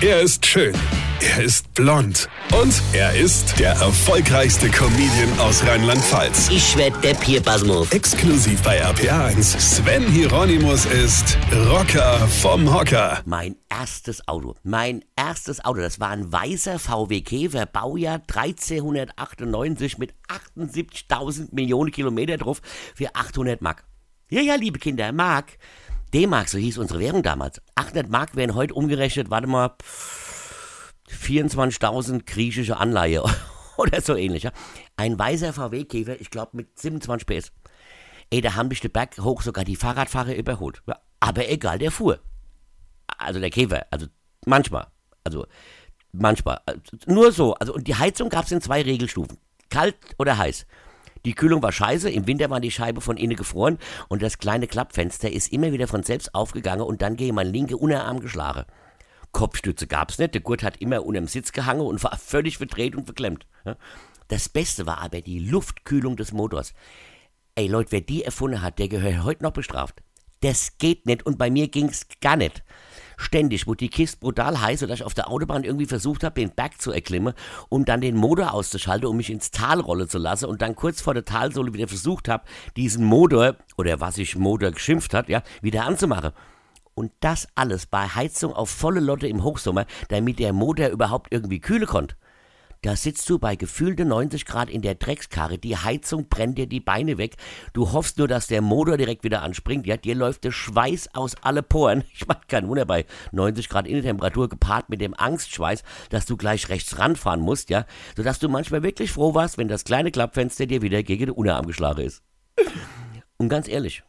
Er ist schön. Er ist blond. Und er ist der erfolgreichste Comedian aus Rheinland-Pfalz. Ich werd der Pierpasmus. Exklusiv bei RPA1. Sven Hieronymus ist Rocker vom Hocker. Mein erstes Auto. Mein erstes Auto. Das war ein weißer VW Käfer, Baujahr 1398 mit 78.000 Millionen Kilometer drauf für 800 Mark. Ja, ja, liebe Kinder, Mark. D-Mark, so hieß unsere Währung damals. 800 Mark wären heute umgerechnet, warte mal, 24.000 griechische Anleihe oder so ähnlich. Ja? Ein weißer VW-Käfer, ich glaube mit 27 PS. Ey, da haben mich den Berg hoch sogar die Fahrradfahrer überholt. Ja, aber egal, der fuhr. Also der Käfer, also manchmal. Also manchmal. Also, nur so. Also und die Heizung gab es in zwei Regelstufen. Kalt oder heiß. Die Kühlung war scheiße, im Winter war die Scheibe von innen gefroren und das kleine Klappfenster ist immer wieder von selbst aufgegangen und dann gehe mein linke Unterarm geschlagen. Kopfstütze gab's nicht, der Gurt hat immer unterm Sitz gehangen und war völlig verdreht und verklemmt. Das Beste war aber die Luftkühlung des Motors. Ey Leute, wer die erfunden hat, der gehört heute noch bestraft. Das geht nicht und bei mir ging's gar nicht. Ständig wurde die Kiste brutal heiß, sodass ich auf der Autobahn irgendwie versucht habe, den Berg zu erklimmen, um dann den Motor auszuschalten, um mich ins Tal rollen zu lassen und dann kurz vor der Talsohle wieder versucht habe, diesen Motor, oder was ich Motor geschimpft hat, ja, wieder anzumachen. Und das alles bei Heizung auf volle Lotte im Hochsommer, damit der Motor überhaupt irgendwie kühle konnte. Da sitzt du bei gefühlte 90 Grad in der Dreckskarre, die Heizung brennt dir die Beine weg. Du hoffst nur, dass der Motor direkt wieder anspringt. Ja, dir läuft der Schweiß aus alle Poren. Ich meine, kein Wunder bei 90 Grad Innentemperatur gepaart mit dem Angstschweiß, dass du gleich rechts ranfahren musst, ja, sodass du manchmal wirklich froh warst, wenn das kleine Klappfenster dir wieder gegen den Unterarm geschlagen ist. Und ganz ehrlich,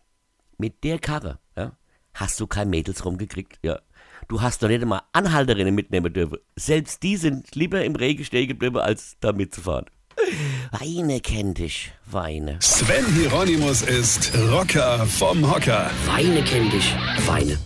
mit der Karre, ja, hast du kein Mädels rumgekriegt, ja. Du hast doch nicht einmal Anhalterinnen mitnehmen dürfen. Selbst die sind lieber im Regen stehen geblieben, als da mitzufahren. Weine kennt dich, Weine. Sven Hieronymus ist Rocker vom Hocker. Weine kennt dich, Weine.